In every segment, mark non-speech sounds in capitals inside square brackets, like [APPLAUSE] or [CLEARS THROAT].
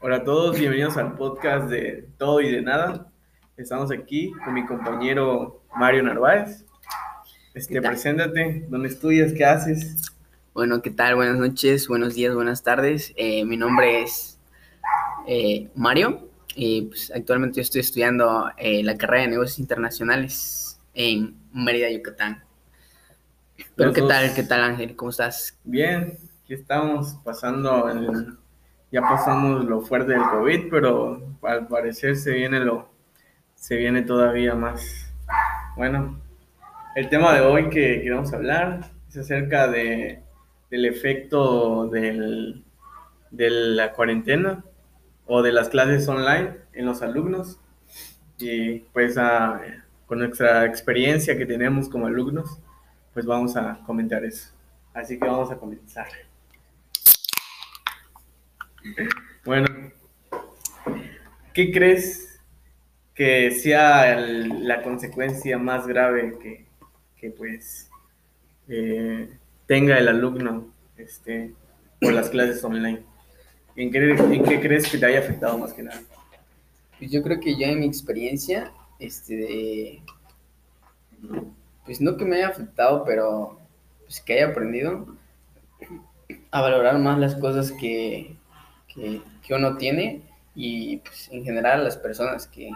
Hola a todos, bienvenidos al podcast de Todo y de Nada. Estamos aquí con mi compañero Mario Narváez. Este, preséntate, ¿dónde estudias? ¿Qué haces? Bueno, ¿qué tal? Buenas noches, buenos días, buenas tardes. Eh, mi nombre es eh, Mario y pues, actualmente yo estoy estudiando eh, la carrera de negocios internacionales en Mérida, Yucatán. Pero Los ¿qué dos. tal? ¿Qué tal Ángel? ¿Cómo estás? Bien, aquí estamos pasando, el- ya pasamos lo fuerte del COVID, pero al parecer se viene lo, se viene todavía más. Bueno, el tema de hoy que queremos hablar es acerca de, del efecto del, de la cuarentena o de las clases online en los alumnos y pues a- con nuestra experiencia que tenemos como alumnos, pues vamos a comentar eso. Así que vamos a comenzar. Bueno, ¿qué crees que sea la consecuencia más grave que, que, pues eh, tenga el alumno este, por las clases online? ¿En qué, crees que te haya afectado más que nada? Pues yo creo que yo en mi experiencia, este, pues no que me haya afectado, pero pues que haya aprendido a valorar más las cosas que, que, que uno tiene y pues en general las personas que,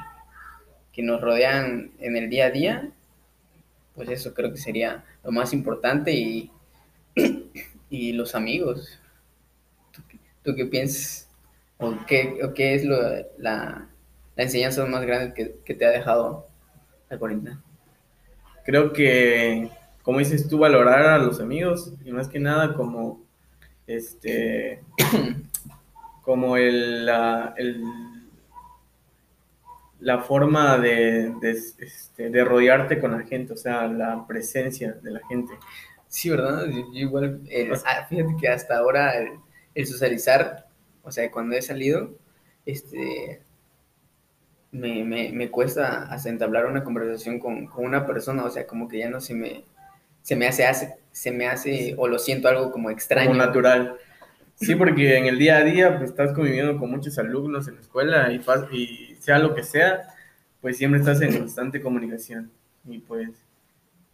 que nos rodean en el día a día, pues eso creo que sería lo más importante y, [CLEARS THROAT] y los amigos. ¿Tú, qué- tú qué piensas? ¿O qué, o qué es lo, la, la enseñanza más grande que, que te ha dejado la cuarentena? Creo que, como dices tú, valorar a los amigos y más que nada como, este, [CLEARS THROAT] como el, la, el- la forma de, de, este, de rodearte con la gente, o sea, la presencia de la gente. Sí, ¿verdad? Yo, yo igual, eh, ah, fíjate que hasta ahora el, el socializar, o sea, cuando he salido, este, me, me, me cuesta hasta entablar una conversación con, con una persona, o sea, como que ya no se me, se me hace, hace, se me hace, o lo siento algo como extraño. Como natural. Sí, porque en el día a día pues, estás conviviendo con muchos alumnos en la escuela y, y sea lo que sea, pues siempre estás en constante comunicación. Y pues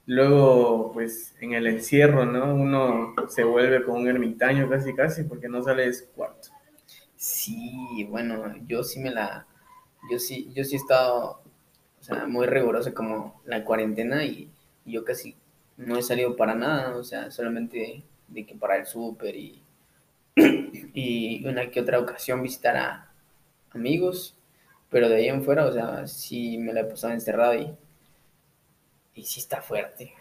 luego, pues en el encierro, ¿no? Uno se vuelve como un ermitaño casi, casi, porque no sale de cuarto. Sí, bueno, yo sí me la, yo sí, yo sí he estado, o sea, muy riguroso como la cuarentena y, y yo casi no he salido para nada, o sea, solamente de que para el súper y, y una que otra ocasión visitar a amigos, pero de ahí en fuera, o sea, sí me la he pasado encerrado y, y sí está fuerte,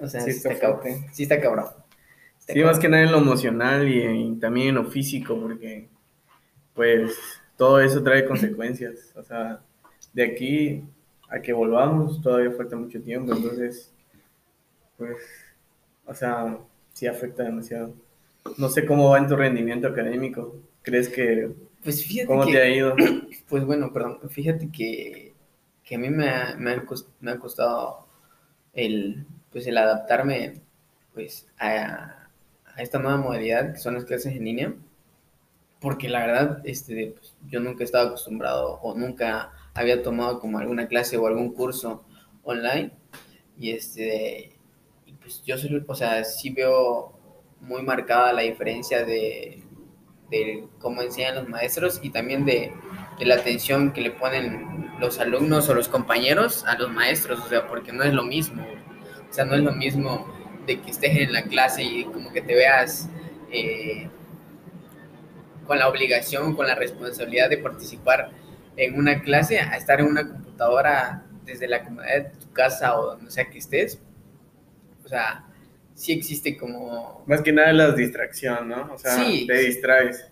o sea, Sí sí, está está, cabrón, sí está cabrón. Está Sí, más que nada en lo emocional y, en- también en lo físico, porque pues todo eso trae consecuencias. O sea, de aquí a que volvamos todavía falta mucho tiempo, entonces, pues, o sea, sí afecta demasiado. No sé cómo va en tu rendimiento académico. ¿Crees que, Pues fíjate cómo que... te ha ido? [CLEARS THROAT] Pues bueno, perdón, fíjate que, que a mí me ha, me ha cos- me ha costado el, pues el adaptarme pues, a, a esta nueva modalidad que son las clases en línea, porque la verdad este, pues, yo nunca he estado acostumbrado o nunca había tomado como alguna clase o algún curso online y este y pues yo soy, o sea, sí veo muy marcada la diferencia de, cómo enseñan los maestros y también de, de la atención que le ponen los alumnos o los compañeros a los maestros, o sea, porque no es lo mismo, o sea, no es lo mismo de que estés en la clase y como que te veas eh, con la obligación, con la responsabilidad de participar en una clase, a estar en una computadora desde la comodidad de tu casa o donde sea que estés, o sea, sí existe como... Más que nada la distracción, ¿no? O sea, Sí, te distraes.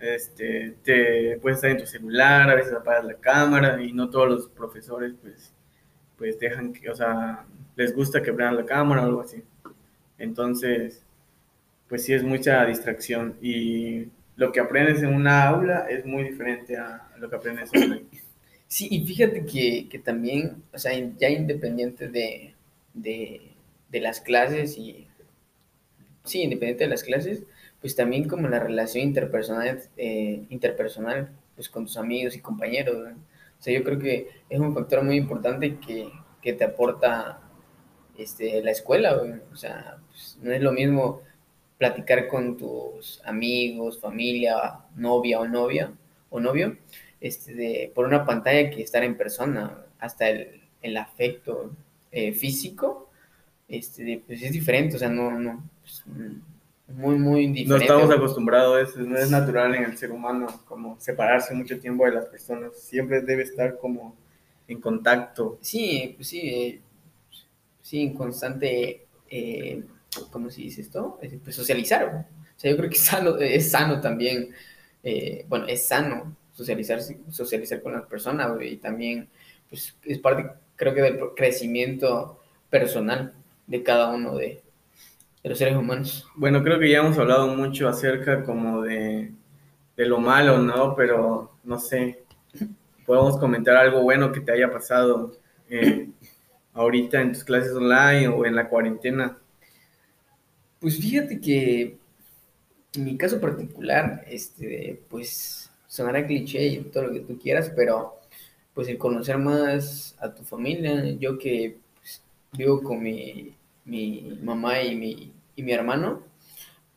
Este, te puedes estar en tu celular, a veces apagas la cámara y no todos los profesores pues, pues dejan que, o sea, les gusta que prendan la cámara o algo así. Entonces, pues sí es mucha distracción y lo que aprendes en una aula es muy diferente a lo que aprendes online. [COUGHS] Sí, y fíjate que, que también, o sea, ya independiente de, de, de las clases y... Sí, independiente de las clases, pues también como la relación interpersonal, eh, interpersonal pues con tus amigos y compañeros. O sea, yo creo que es un factor muy importante que, que te aporta este, la escuela. O sea, pues, no es lo mismo platicar con tus amigos, familia, novia o novia o novio, este, por una pantalla que estar en persona, hasta el, el afecto eh, físico, este, pues es diferente, o sea, no, no, pues, muy, muy diferente. No estamos acostumbrados a eso, no es natural en el ser humano como separarse mucho tiempo de las personas, siempre debe estar como en contacto. Sí, pues sí, eh, sí, en constante, eh, ¿cómo se dice esto? Pues socializar, o sea, yo creo que es sano, es sano también, eh, bueno, es sano socializar, socializar con las personas, y también, pues, es parte, creo que del crecimiento personal de cada uno de, de los seres humanos. Bueno, creo que ya hemos hablado mucho acerca como de, de lo malo, ¿no? Pero, no sé, podemos comentar algo bueno que te haya pasado eh, ahorita en tus clases online o en la cuarentena. Pues fíjate que en mi caso particular, este, pues sonará cliché y todo lo que tú quieras, pero pues el conocer más a tu familia, yo que pues, vivo con mi, mi mamá y mi, y mi hermano,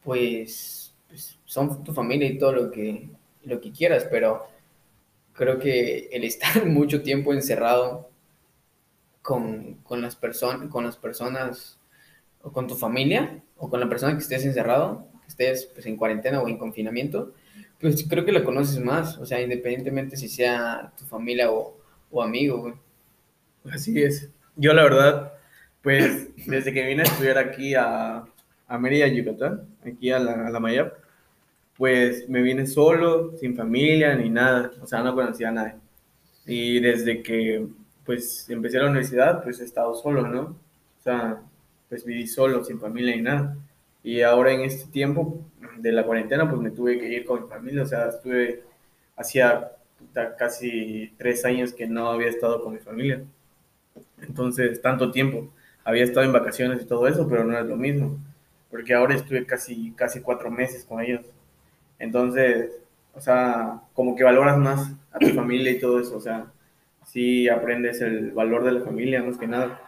pues, pues, son tu familia y todo lo que, lo que quieras, pero creo que el estar [LAUGHS] mucho tiempo encerrado con, con las, personas con las personas o con tu familia o con la persona que estés encerrado, que estés pues, en cuarentena o en confinamiento, pues creo que la conoces más, o sea, independientemente si sea tu familia o, o amigo, Así es. Yo la verdad, pues desde que vine a estudiar aquí a, a Mérida, Yucatán, aquí a la, a la Mayap, pues me vine solo, sin familia ni nada, o sea, no conocía a nadie. Y desde que pues empecé la universidad, pues he estado solo, ¿no? O sea, pues viví solo, sin familia ni nada. Y ahora en este tiempo de la cuarentena, pues me tuve que ir con mi familia, o sea, estuve, hacía casi tres años que no había estado con mi familia. Entonces, tanto tiempo. Había estado en vacaciones y todo eso, pero no es lo mismo. Porque ahora estuve casi, casi cuatro meses con ellos. Entonces, o sea, como que valoras más a tu familia y todo eso. O sea, sí aprendes el valor de la familia, más que nada.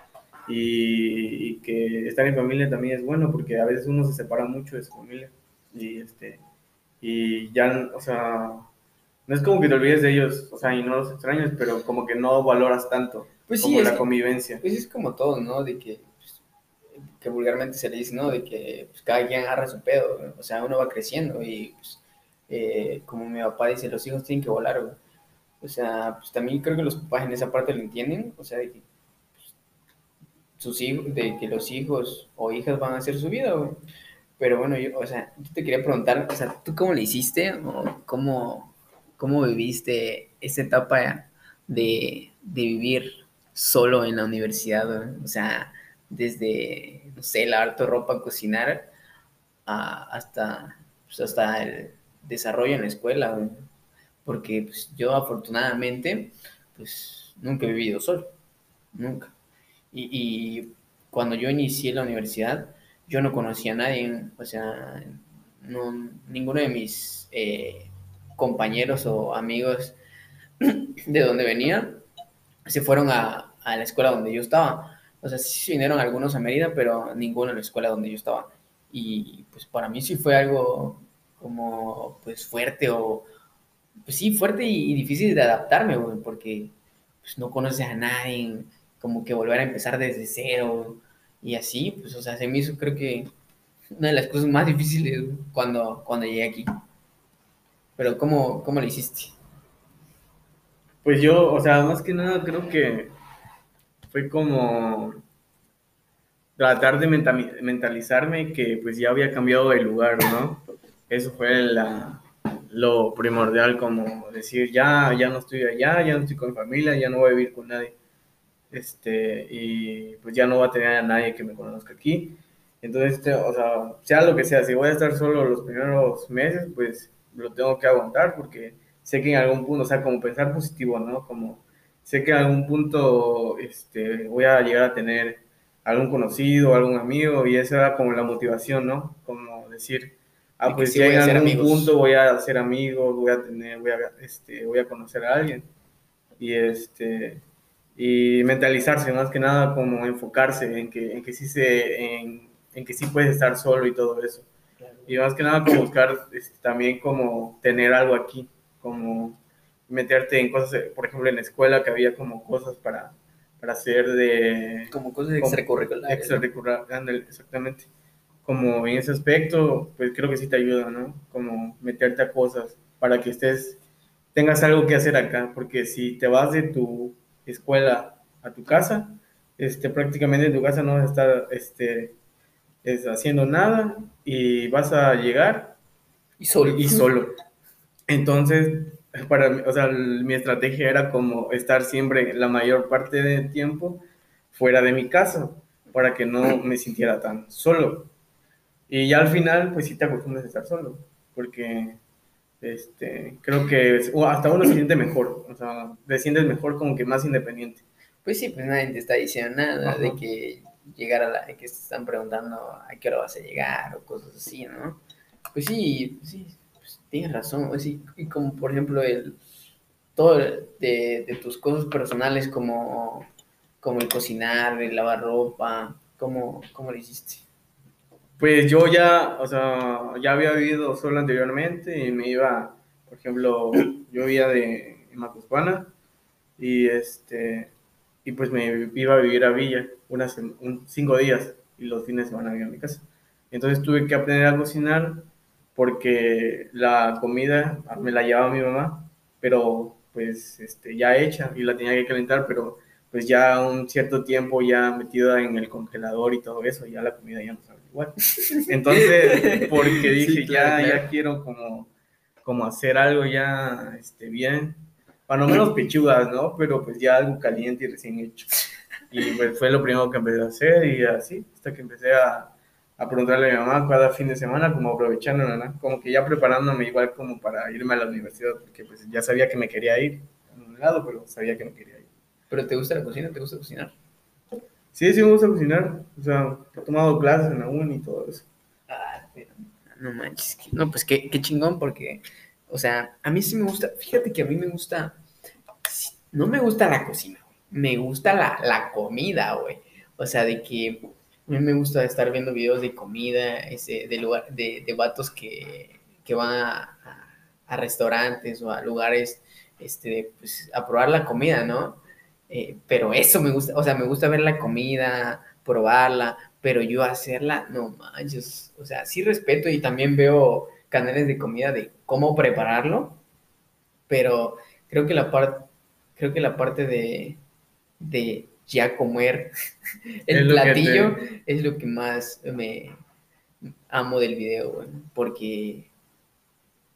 Y, que estar en familia también es bueno, porque a veces uno se separa mucho de su familia. Y, este, y ya, o sea, no es como que te olvides de ellos, o sea, y no los extrañas, pero como que no valoras tanto Pues sí, como la que- convivencia. Pues es como todo, ¿no? De que, pues, que vulgarmente se le dice, ¿no? De que pues, cada quien agarra su pedo, o sea, uno va creciendo y, pues, eh, como mi papá dice, los hijos tienen que volar, güey. O sea, pues también creo que los papás en esa parte lo entienden, o sea, de que pues, sus hijos, de que los hijos o hijas van a hacer su vida, güey. Pero bueno, yo, o sea, yo te quería preguntar, o sea, ¿tú cómo le hiciste o cómo, cómo viviste esta etapa de, de vivir solo en la universidad? O sea, desde, no sé, lavar tu ropa, cocinar, hasta, pues, hasta el desarrollo en la escuela. Porque pues, yo afortunadamente, pues nunca he vivido solo, nunca. Y, y cuando yo inicié la universidad, yo no conocía a nadie, o sea, no, ninguno de mis eh, compañeros o amigos [CLEARS THROAT] de donde venía se fueron a, a la escuela donde yo estaba. O sea, sí vinieron algunos a Mérida, pero ninguno a la escuela donde yo estaba. Y pues para mí sí fue algo como pues fuerte o pues sí, fuerte y, difícil de adaptarme, güey, porque pues no conoces a nadie, como que volver a empezar desde cero y así, pues o sea, se me hizo creo que una de las cosas más difíciles cuando, cuando llegué aquí. Pero ¿cómo, cómo lo hiciste? Pues yo, o sea, más que nada creo que fue como tratar de mentalizarme que pues ya había cambiado de lugar, ¿no? Eso fue la- lo primordial, como decir, ya, ya no estoy allá, ya no estoy con mi familia, ya no voy a vivir con nadie. Este, y pues ya no voy a tener a nadie que me conozca aquí. Entonces, este, o sea, sea lo que sea, si voy a estar solo los primeros meses, pues lo tengo que aguantar porque sé que en algún punto, o sea, como pensar positivo, ¿no? Como sé que en algún punto este, voy a llegar a tener algún conocido, algún amigo, y esa era como la motivación, ¿no? Como decir, ah, pues sí ya voy en algún amigos. punto voy a hacer amigos, voy a tener, voy a, este, voy a conocer a alguien. Y este, y mentalizarse más que nada como enfocarse en que, en que sí se, en, en que sí puedes estar solo y todo eso. Y más que nada como buscar este, también como tener algo aquí, como meterte en cosas, eh, por ejemplo en la escuela que había como cosas para, para hacer de Como cosas extracurriculares. ¿no? extracurricular, ándale, exactamente. Como en ese aspecto, pues creo que sí te ayuda, ¿no? Como meterte a cosas para que estés, tengas algo que hacer acá, porque si te vas de tu escuela a tu casa, este, prácticamente en tu casa no vas a estar este, es, haciendo nada y vas a llegar Y solo. y solo. Entonces, para mí, o sea, mi estrategia era como estar siempre la mayor parte del tiempo fuera de mi casa para que no [CLEARS THROAT] me sintiera tan solo. Y ya al final, pues sí te acostumbras a estar solo, porque este, creo que es- hasta uno se siente mejor, o sea, te sientes mejor como que más independiente. Pues sí, pues nadie te está diciendo nada Ajá. de que llegar a la, que te están preguntando a qué hora vas a llegar o cosas así, ¿no? Pues sí, sí, tienes razón, y como por ejemplo el todo de, de tus cosas personales como, como el cocinar, el lavar ropa, ¿cómo, cómo lo hiciste? Pues yo ya, o sea, ya había vivido solo anteriormente y me iba, por ejemplo, yo vivía de Macuspana y este y pues me iba a vivir a Villa unas un- cinco días y los fines de semana vivía en mi casa. Entonces tuve que aprender a cocinar porque la comida me la llevaba mi mamá, pero pues este, ya hecha y la tenía que calentar, pero pues ya un cierto tiempo ya metida en el congelador y todo eso, ya la comida ya no sabe igual. [LAUGHS] Entonces, porque dije, Sí, claro, ya, claro. ya quiero como, como hacer algo ya este, bien, para no menos pechugas, ¿no? Pero pues ya algo caliente y recién hecho. Y pues fue lo primero que empecé a hacer y así, hasta que empecé a, a preguntarle a mi mamá cada fin de semana, como aprovechando, ¿no? Como que ya preparándome igual como para irme a la universidad, porque pues ya sabía que me quería ir a un lado, pero sabía que me quería ir. ¿Pero te gusta la cocina? ¿Te gusta cocinar? Sí, sí me gusta cocinar, o sea, he tomado clases en la uni y todo eso. Ah, pero no manches. No, pues qué, qué chingón, porque, o sea, a mí sí me gusta. Fíjate que a mí me gusta. No me gusta la cocina, me gusta la, la comida, güey. O sea, de que a mí me gusta estar viendo videos de comida, ese, de, lugar, de, de vatos que, que van a, restaurantes o a lugares este, pues, a probar la comida, ¿no? Eh, pero eso me gusta, o sea, me gusta ver la comida, probarla, pero yo hacerla, no manches, o sea, sí respeto y también veo canales de comida de cómo prepararlo, pero creo que la parte, creo que la parte de, de ya comer [LAUGHS] Es el lo platillo es lo que más me amo del video, porque,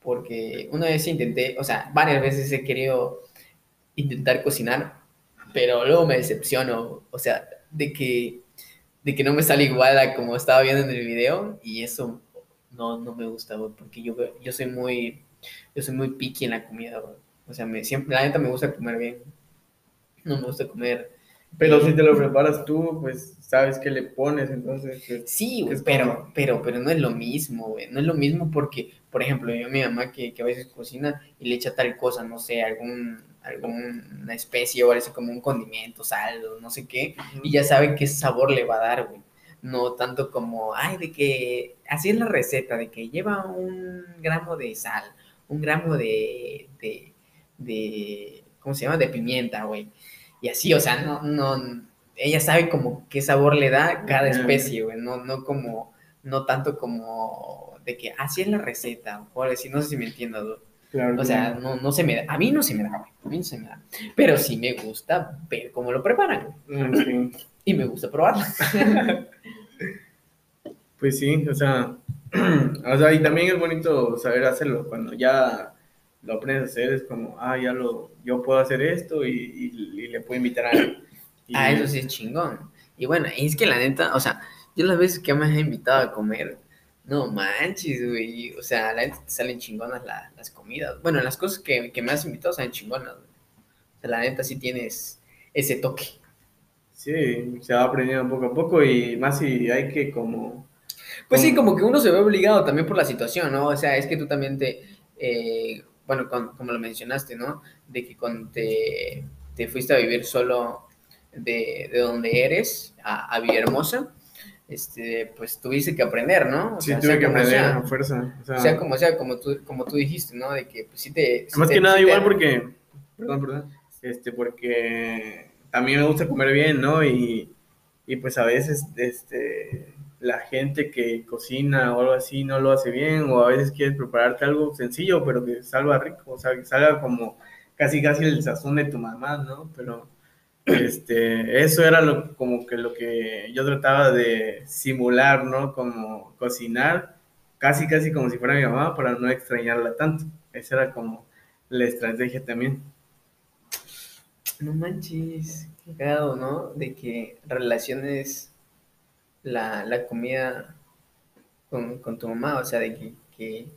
porque una vez intenté, o sea, varias veces he querido intentar cocinar, pero luego me decepciono, o sea, de que, de que no me sale igual a como estaba viendo en el video y eso no, no me gusta, porque yo, yo soy muy, yo soy muy picky en la comida. O sea, me, siempre, la neta me gusta comer bien, no me gusta comer Pero si te lo preparas tú, pues sabes qué le pones, entonces pues, Sí, güey, pero, como- pero, pero no es lo mismo, güey. No es lo mismo porque, por ejemplo, yo mi mamá que, que a veces cocina y le echa tal cosa, no sé, algún, alguna especie o algo como un condimento, sal o no sé qué, y ya sabe qué sabor le va a dar, güey. No tanto como, ay, de que, así es la receta, de que lleva un gramo de sal, un gramo de, de, de ¿cómo se llama? De pimienta, güey. Y así, o sea, no, no, ella sabe como qué sabor le da cada especie, güey, no, no como, no tanto como de que así es la receta, o así, no sé si me entiendas, güey. claro O sea, no. no, se me da, a mí no se me da, güey, a mí no se me da, pero sí me gusta ver cómo lo preparan, Mm, y me gusta probarlo. [LAUGHS] Pues sí, o sea, [CLEARS THROAT] o sea, y también es bonito saber hacerlo. Cuando ya lo aprendes a hacer, es como, ah, ya lo, yo puedo hacer esto y, y- y le puedo invitar a alguien. Y- Ah, eso sí es chingón. Y bueno, es que la neta, o sea, yo las veces que me has invitado a comer, no manches, güey. O sea, la neta te salen chingonas la- las comidas. Bueno, las cosas que, que me has invitado salen chingonas, güey. O sea, la neta sí tienes ese toque. Sí, se va aprendiendo poco a poco y más si hay que como Pues sí, como que uno se ve obligado también por la situación, ¿no? O sea, es que tú también te, eh, bueno, como lo mencionaste, ¿no? De que cuando te, te fuiste a vivir solo de, de donde eres a, a Villahermosa, este, pues tuviste que aprender, ¿no? O sí, tuve que aprender a fuerza. O sea, sea, como sea, como tú, como tú dijiste, ¿no? De que pues sí te... más que nada igual porque, perdón, perdón, este, porque también me gusta comer bien, ¿no? Y, y pues a veces, este, la gente que cocina o algo así no lo hace bien, o a veces quieres prepararte algo sencillo, pero que salga rico, o sea, que salga como casi casi el sazón de tu mamá, ¿no? Pero este, eso era lo, como que lo que yo trataba de simular, ¿no? Como cocinar, casi casi como si fuera mi mamá, para no extrañarla tanto. Esa era como la estrategia también. No manches, qué cagado, ¿no? De que relaciones la, la comida con, con, tu mamá, o sea, de que, que,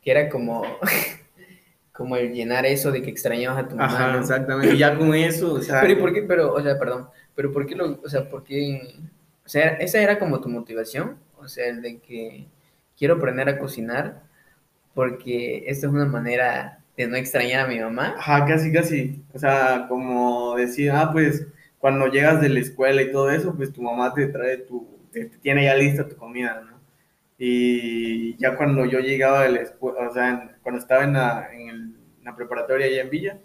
que era como [LAUGHS] como el llenar eso de que extrañabas a tu mamá. Ajá, exactamente. Y ya con eso, o sea. Pero ¿y por qué? Pero, o sea, perdón. Pero ¿por qué lo, o sea, por qué? O sea, esa era como tu motivación, o sea, el de que quiero aprender a cocinar porque esta es una manera de no extrañar a mi mamá. Ajá, casi, casi. O sea, como decir, ah, pues cuando llegas de la escuela y todo eso, pues tu mamá te trae tu, te, tiene ya lista tu comida, ¿no? Y ya cuando yo llegaba de la escuela, o sea, cuando estaba en la, en, la preparatoria allá en Villa,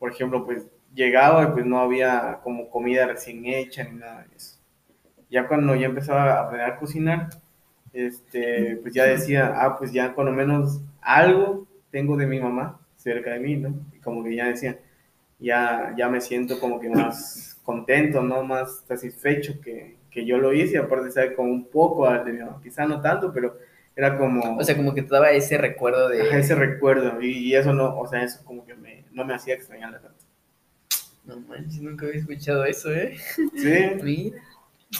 por ejemplo, pues llegaba y pues no había como comida recién hecha ni nada de eso. Ya cuando ya empezaba a aprender a cocinar, este, pues ya decía, ah, pues ya con lo menos algo tengo de mi mamá cerca de mí, ¿no? Y como que ya decía, ya, ya me siento como que más contento, ¿no? Más satisfecho que, que yo lo hice, aparte de saber como un poco de mi mamá, quizá no tanto, pero era como... O sea, como que te daba ese recuerdo de... ese recuerdo, y, eso no, o sea, eso como que me, no me hacía extrañarla tanto. No manches, nunca había escuchado eso, ¿eh? Sí. [LAUGHS] Mira,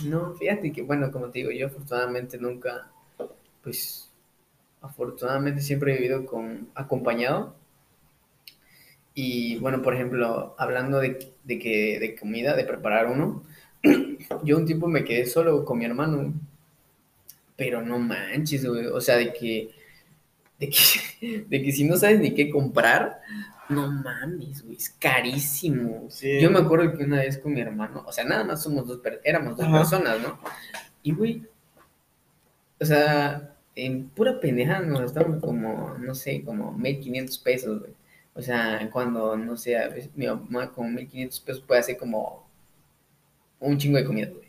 no, fíjate que, bueno, como te digo, yo afortunadamente nunca, pues, afortunadamente siempre he vivido con, acompañado. Y bueno, por ejemplo, hablando de, de que, de comida, de preparar uno, [CLEARS THROAT] yo un tiempo me quedé solo con mi hermano. Pero no manches, güey. O sea, de que, de que, [LAUGHS] de que si no sabes ni qué comprar, no mames, güey, es carísimo. Yo me acuerdo que una vez con mi hermano, o sea, nada más somos dos, éramos dos personas, ¿no? Y, güey, o sea, en pura pendeja nos gastamos como, no sé, como 1500 pesos, güey. O sea, cuando, no sé, a veces mi mamá con 1500 pesos puede hacer como un chingo de comida, güey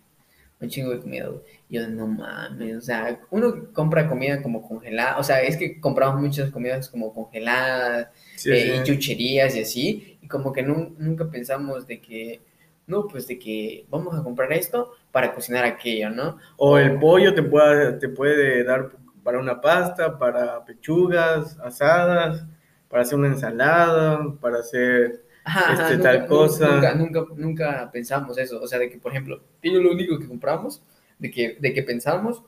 un chingo de comida, güey. Yo, no mames, o sea, uno compra comida como congelada, o sea, es que compramos muchas comidas como congeladas, eh, y chucherías y así, y como que nunca pensamos de que, no, pues de que vamos a comprar esto para cocinar aquello, ¿no? O el pollo te puede, te puede dar para una pasta, para pechugas asadas, para hacer una ensalada, para hacer Ajá, este, tal cosa. Nunca, nunca, nunca pensamos eso. O sea, de que, por ejemplo, yo lo único que compramos, de que, de que pensamos,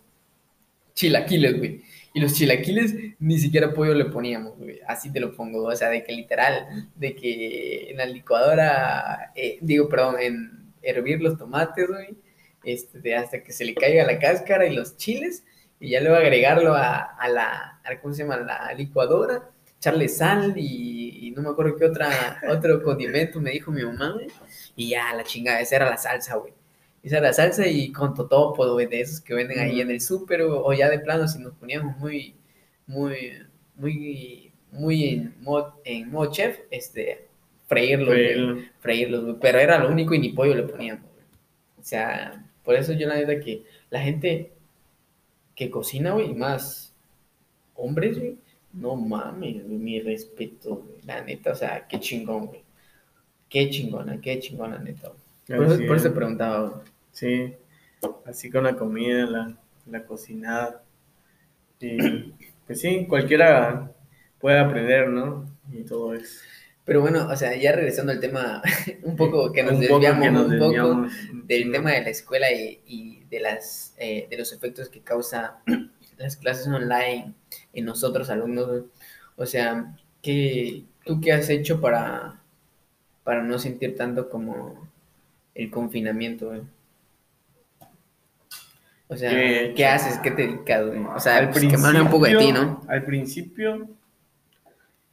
chilaquiles, güey. Y los chilaquiles ni siquiera pollo le poníamos, güey. Así te lo pongo. O sea, de que literal, de que en la licuadora, eh, digo, perdón, en hervir los tomates, güey. Este, hasta que se le caiga la cáscara y los chiles. Y ya luego agregarlo a, a la, a, ¿cómo se llama? La licuadora echarle sal y, no me acuerdo qué otra, [LAUGHS] otro condimento me dijo mi mamá, güey. Y ya, la chingada, esa era la salsa, güey. Esa era la salsa y con totopo, güey, de esos que venden ahí en el súper o, ya de plano si nos poníamos muy, muy, muy, muy en modo, en chef, este, freírlos, freírlos, güey. Pero era lo único y ni pollo le poníamos, güey. O sea, por eso yo la verdad que la gente que cocina, güey, más hombres, güey, no mames, mi respeto, La neta, o sea, qué chingón, güey. Qué chingona, qué chingona, neta. Por, eso, te preguntaba, Sí, así con la comida, la, la cocinada. Y pues sí, cualquiera puede aprender, ¿no? Y todo eso. Pero bueno, o sea, ya regresando al tema, [LAUGHS] un poco que nos desviamos un poco del tema de la escuela y, y de, las, eh, de los efectos que causa las clases online en nosotros alumnos, O sea, ¿qué, ¿tú qué has hecho para, para no sentir tanto como el confinamiento, O sea, ¿Qué- ¿qué, haces? ¿Qué te dedicas, güey? O sea, al pues, que un poco de ti, ¿no? Al principio,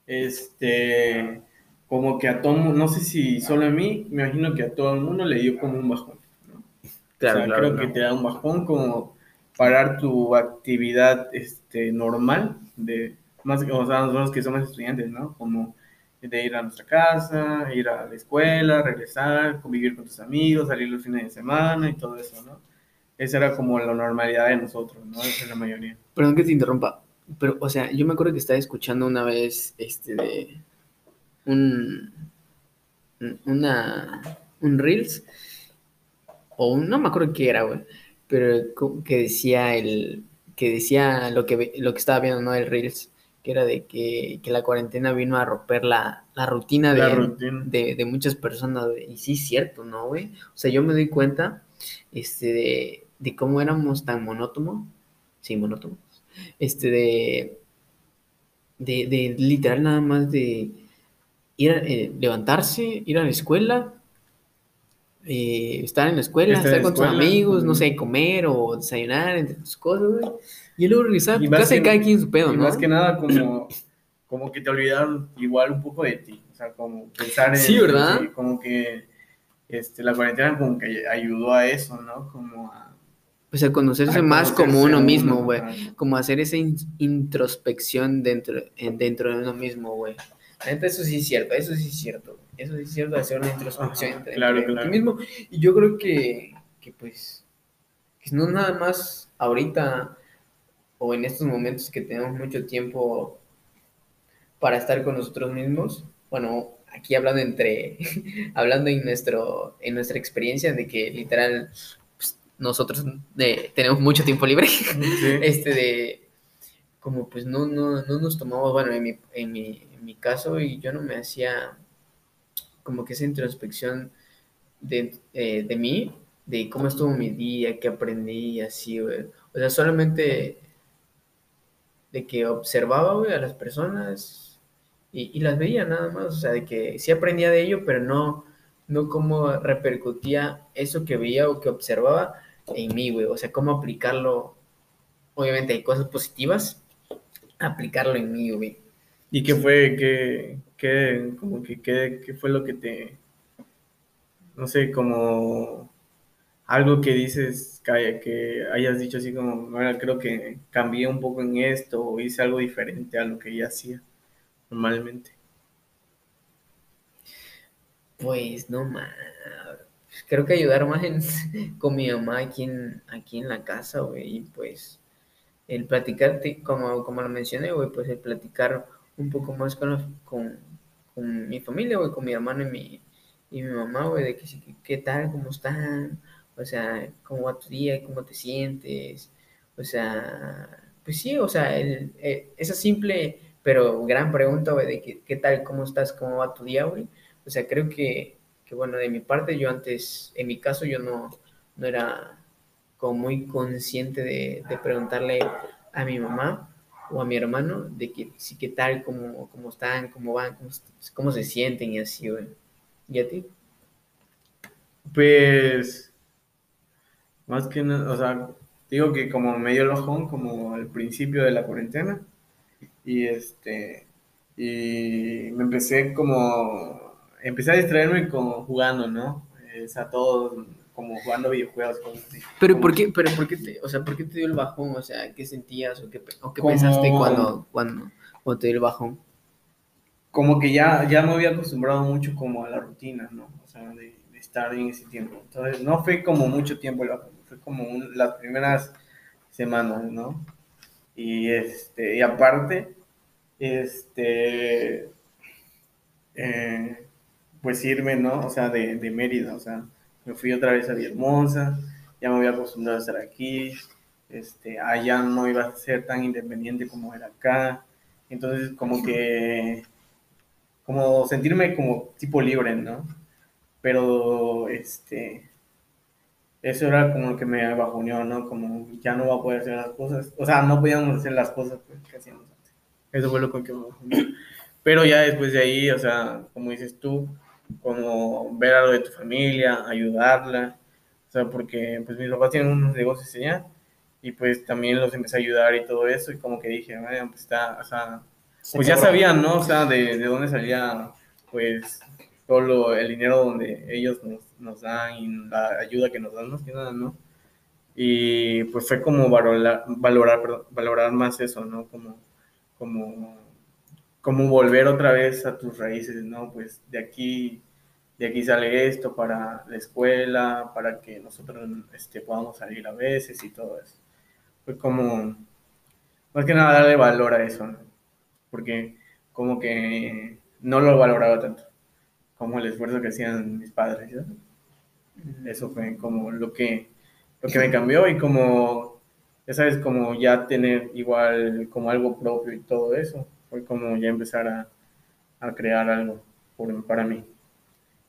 este, como que a todo, no sé si solo a mí, me imagino que a todo el mundo le dio como un bajón. ¿no? Claro, o sea, claro, creo claro. que te da un bajón como parar tu actividad este, normal, de, más, o nosotros que somos estudiantes, ¿no? Como de ir a nuestra casa, ir a la escuela, regresar, convivir con tus amigos, salir los fines de semana y todo eso, ¿no? Esa era como la normalidad de nosotros, ¿no? Esa es la mayoría. Perdón que te interrumpa, pero, o sea, yo me acuerdo que estaba escuchando una vez, este, de un, un- una, un Reels, o un- no me acuerdo qué era, güey, pero que decía el, que decía lo que, lo que estaba viendo, ¿no? El Reels, que era de que, que la cuarentena vino a romper la, la rutina de, La rutina. de, de muchas personas. Y sí es cierto, ¿no, güey? O sea, yo me doy cuenta, este, de, de cómo éramos tan monótonos, sí, monótonos, este, de, de, de literal nada más de ir a, eh, levantarse, ir a la escuela, eh, estar en la escuela, Estar con tus amigos, no sé, comer o desayunar entre tus cosas, güey. Y luego regresar a tu casa y que- cada quien su pedo, y ¿no? más que nada como, [COUGHS] como que te olvidaron igual un poco de ti, o sea, como pensar en... Sí, ¿verdad? como que este, la cuarentena como que ayudó a eso, ¿no? Como a... O sea, conocerse a más como uno uno, mismo, güey. Como hacer esa in- introspección dentro, en- dentro de uno mismo, güey. Neta, eso sí es cierto, eso sí es cierto. Eso sí es cierto, hacer una introspección Ajá, entre- claro, entre claro. ti mismo. Y yo creo que, que pues, que no nada más ahorita o en estos momentos que tenemos mucho tiempo para estar con nosotros mismos. Bueno, aquí hablando entre, [LAUGHS] hablando en nuestro, en nuestra experiencia de que literal pues, nosotros eh, tenemos mucho tiempo libre, Sí. [LAUGHS] este de como pues no, no, no nos tomamos, bueno, en mi, en mi, en mi caso y yo no me hacía como que esa introspección de, eh, de mí, de cómo estuvo mi día, qué aprendí, así, güey. O sea, solamente de que observaba, güey, a las personas y, y las veía nada más, o sea, de que sí aprendía de ello, pero no, no cómo repercutía eso que veía o que observaba en mí, güey, o sea, cómo aplicarlo, obviamente hay cosas positivas, aplicarlo en mí, güey. ¿Y qué fue, qué, qué, como que, qué, qué fue lo que te, no sé, como algo que dices, que, haya- que hayas dicho así como, "Bueno, creo que cambié un poco en esto o hice algo diferente a lo que ya hacía normalmente? Pues no más. Creo que ayudar más en- [LAUGHS] con mi mamá aquí en, aquí en la casa, güey. Y pues el platicar, te- como, como lo mencioné, güey, pues el platicar un poco más con, los- con, mi familia, güey, con mi hermano y mi, y mi mamá, güey, de que qué tal, cómo están, o sea, cómo va tu día, cómo te sientes, o sea, pues sí, o sea, el, esa simple pero gran pregunta, de que, qué tal, cómo estás, cómo va tu día, güey. O sea, creo que, que, bueno, de mi parte, yo antes, en mi caso, yo no, no era como muy consciente de, de preguntarle a mi mamá o a mi hermano de que sí, qué tal, cómo, cómo están, cómo van, cómo, cómo se sienten y así, güey. ¿Y a ti? Pues, más que nada, o sea, digo que como me dio el bajón como al principio de la cuarentena y este, y me empecé como, empecé a distraerme como jugando, ¿no? O sea, todo como jugando videojuegos, cosas así. Pero ¿por qué, pero por qué te, o sea, ¿por qué te dio el bajón? O sea, ¿qué sentías o qué, o qué Como- pensaste cuando, cuando, cuando te dio el bajón? como que ya, ya me había acostumbrado mucho como a la rutina, ¿no? O sea, de, de estar en ese tiempo. Entonces, no fue como mucho tiempo, el bajón, fue como un- las primeras semanas, ¿no? Y, este, y aparte, este, eh, pues irme, ¿no? O sea, de, de Mérida, o sea, me fui otra vez a Villahermosa, ya me había acostumbrado a estar aquí, este, allá no iba a ser tan independiente como era acá, entonces como que, como sentirme como tipo libre, ¿no? Pero, este, eso era como lo que me bajoneó, ¿no? Como ya no va a poder hacer las cosas, o sea, no podíamos hacer las cosas que hacíamos antes. Eso fue lo que me bajoneó. Pero ya después de ahí, o sea, como dices tú, como ver a lo de tu familia, ayudarla, o sea, porque pues mis papás tienen unos negocios allá y pues también los empecé a ayudar y todo eso y como que dije, bueno, pues está, o sea, pues ya sabían, ¿no? O sea, de, de dónde salía pues todo el dinero donde ellos nos, nos, dan y la ayuda que nos dan, más que nada, ¿no? Y pues fue como valorar, valorar, valorar más eso, ¿no? Como, como, como volver otra vez a tus raíces, ¿no? Pues de aquí, de aquí sale esto para la escuela, para que nosotros este, podamos salir a veces y todo eso fue como, más que nada darle valor a eso, ¿no? Porque como que no lo valoraba tanto como el esfuerzo que hacían mis padres. Eso fue como lo que, lo que me cambió y como, ya sabes, como ya tener igual como algo propio y todo eso, fue como ya empezar a, a crear algo por, para mí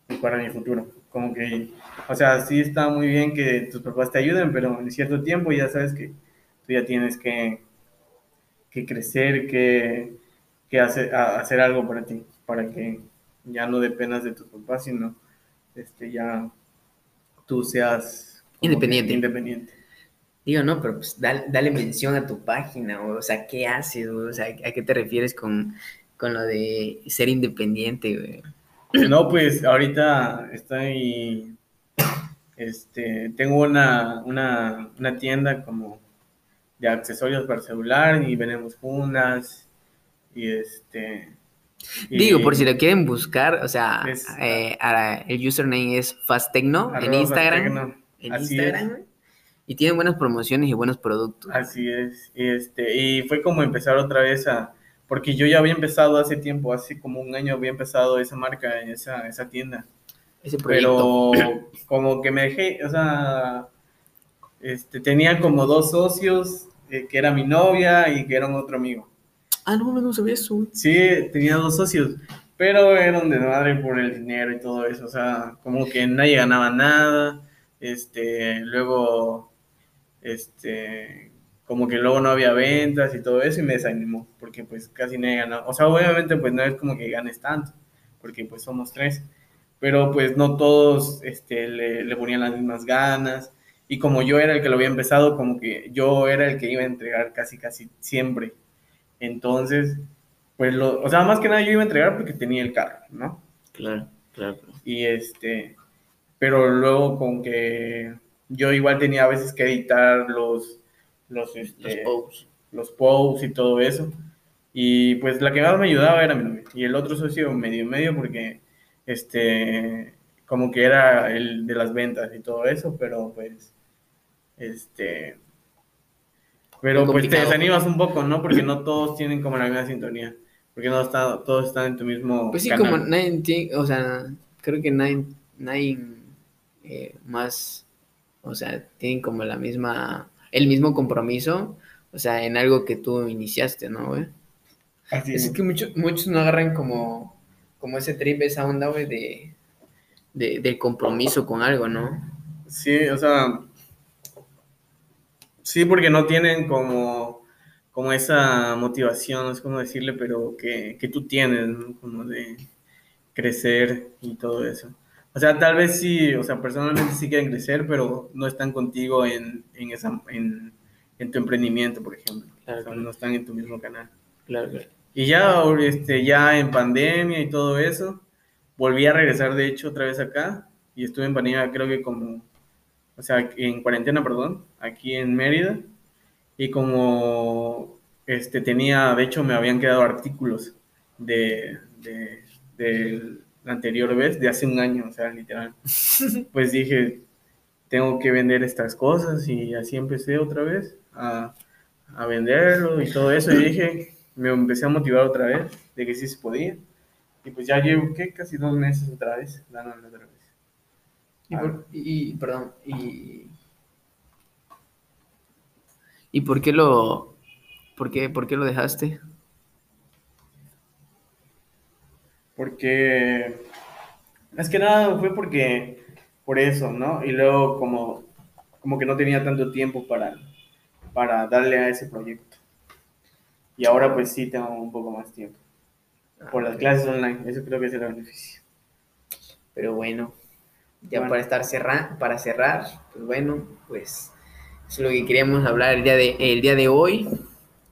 y para mi futuro. Como que, o sea, sí está muy bien que tus papás te ayuden, pero en cierto tiempo ya sabes que tú ya tienes que, que crecer, que, que hacer, hacer algo para ti, para que ya no dependas de tus papás, sino este, ya tú seas independiente. independiente. Digo, no, pero pues dale, mención a tu página, o, sea, ¿qué haces? O sea, ¿a qué te refieres con, con lo de ser independiente, güey? No, pues ahorita estoy, este, tengo una, una, una tienda como de accesorios para celular y vendemos fundas y este... Digo, por si lo quieren buscar, o sea, eh, el username es Fastecno en Instagram. En Instagram. Y tienen buenas promociones y buenos productos. Así es. Y, este, y fue como empezar otra vez a... Porque yo ya había empezado hace tiempo, hace como un año había empezado esa marca, esa, esa tienda. Ese proyecto. Pero [COUGHS] como que me dejé, o sea, este, tenía como dos socios eh, que era mi novia y que era un otro amigo. Ah, no, no sabía eso. Sí, tenía dos socios, pero eran de madre por el dinero y todo eso, o sea, como que nadie ganaba nada, este, luego, este, como que luego no había ventas y todo eso y me desanimó, porque pues casi nadie ganaba, o sea, obviamente pues no es como que ganes tanto, porque pues somos tres, pero pues no todos, este, le, le ponían las mismas ganas, y como yo era el que lo había empezado, como que yo era el que iba a entregar casi, casi siempre. Entonces, pues, lo, o sea, más que nada yo iba a entregar porque tenía el carro, ¿no? Claro, claro. Y este, pero luego con que yo igual tenía a veces que editar los, los, este, posts. los posts y todo eso. Y pues la que más me ayudaba era mi novia. Y el otro socio medio medio porque, este, como que era el de las ventas y todo eso, pero pues este. Pero pues te desanimas un poco, ¿no? Porque no todos tienen como la misma sintonía. Porque no está, todos están en tu mismo. Pues sí, como nadie o sea, creo que nadie, nadie eh, más, o sea, tienen como la misma, el mismo compromiso, o sea, en algo que tú iniciaste, ¿no, güey? Así es. es que muchos, muchos no agarran como, como ese trip, esa onda, güey, de, de, de compromiso con algo, ¿no? Sí, o sea, Sí, porque no tienen como, como esa motivación, no es como decirle, pero que, que tú tienes, ¿no? Como de crecer y todo eso. O sea, tal vez sí, o sea, personalmente sí quieren crecer, pero no están contigo en, en, esa, en, en tu emprendimiento, por ejemplo. Claro, o sea, no están en tu mismo canal. Claro, claro. Y ya, este, ya en pandemia y todo eso, volví a regresar, de hecho, otra vez acá. Y estuve en pandemia creo que como o sea, en cuarentena, perdón, aquí en Mérida. Y como este, tenía, de hecho, me habían quedado artículos de, de, la anterior vez, de hace un año, o sea, literal. [LAUGHS] Pues dije, tengo que vender estas cosas y así empecé otra vez a, a venderlo y todo eso. Y dije, me empecé a motivar otra vez de que sí se podía. Y pues ya llevo, ¿qué? Casi dos meses otra vez, dándole otra vez. Y, por, y, perdón, y, ¿y por qué lo, por qué, por qué lo dejaste? Porque, más que nada fue porque, por eso, ¿no? Y luego como, como que no tenía tanto tiempo para, para darle a ese proyecto. Y ahora pues sí tengo un poco más tiempo. Por las clases online, eso creo que es el beneficio. Pero bueno, ya para estar cerrar, para cerrar, pues bueno, pues es lo que queríamos hablar el día de, el día de hoy.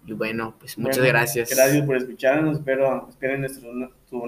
Y bueno, pues muchas Bueno, gracias. Gracias por escucharnos. Espero, esperen nuestro, tu-